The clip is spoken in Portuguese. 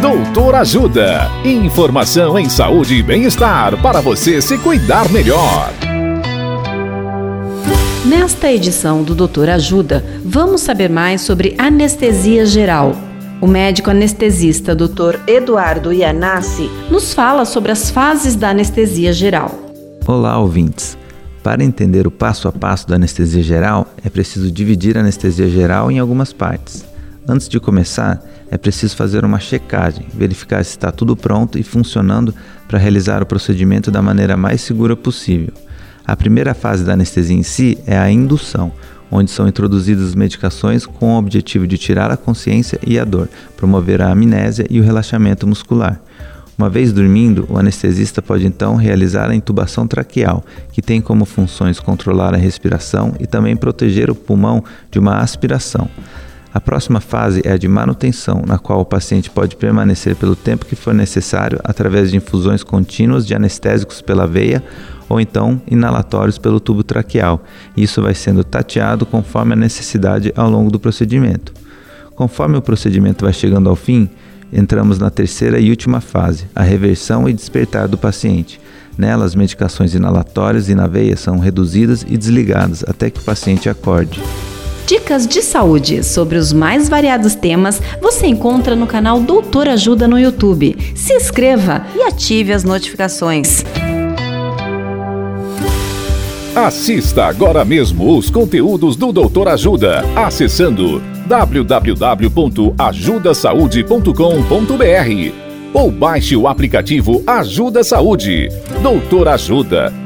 Doutor Ajuda. Informação em saúde e bem-estar para você se cuidar melhor. Nesta edição do Doutor Ajuda, vamos saber mais sobre anestesia geral. O médico anestesista Dr. Eduardo Ianassi nos fala sobre as fases da anestesia geral. Olá, ouvintes. Para entender o passo a passo da anestesia geral, é preciso dividir a anestesia geral em algumas partes. Antes de começar, é preciso fazer uma checagem, verificar se está tudo pronto e funcionando para realizar o procedimento da maneira mais segura possível. A primeira fase da anestesia em si é a indução, onde são introduzidas medicações com o objetivo de tirar a consciência e a dor, promover a amnésia e o relaxamento muscular. Uma vez dormindo, o anestesista pode então realizar a intubação traqueal, que tem como funções controlar a respiração e também proteger o pulmão de uma aspiração. A próxima fase é a de manutenção, na qual o paciente pode permanecer pelo tempo que for necessário através de infusões contínuas de anestésicos pela veia ou então inalatórios pelo tubo traqueal. Isso vai sendo tateado conforme a necessidade ao longo do procedimento. Conforme o procedimento vai chegando ao fim, entramos na terceira e última fase, a reversão e despertar do paciente. Nela, as medicações inalatórias e na veia são reduzidas e desligadas até que o paciente acorde. Dicas de saúde sobre os mais variados temas você encontra no canal Doutor Ajuda no YouTube. Se inscreva e ative as notificações. Assista agora mesmo os conteúdos do Doutor Ajuda, acessando www.ajudasaude.com.br ou baixe o aplicativo Ajuda Saúde. Doutor Ajuda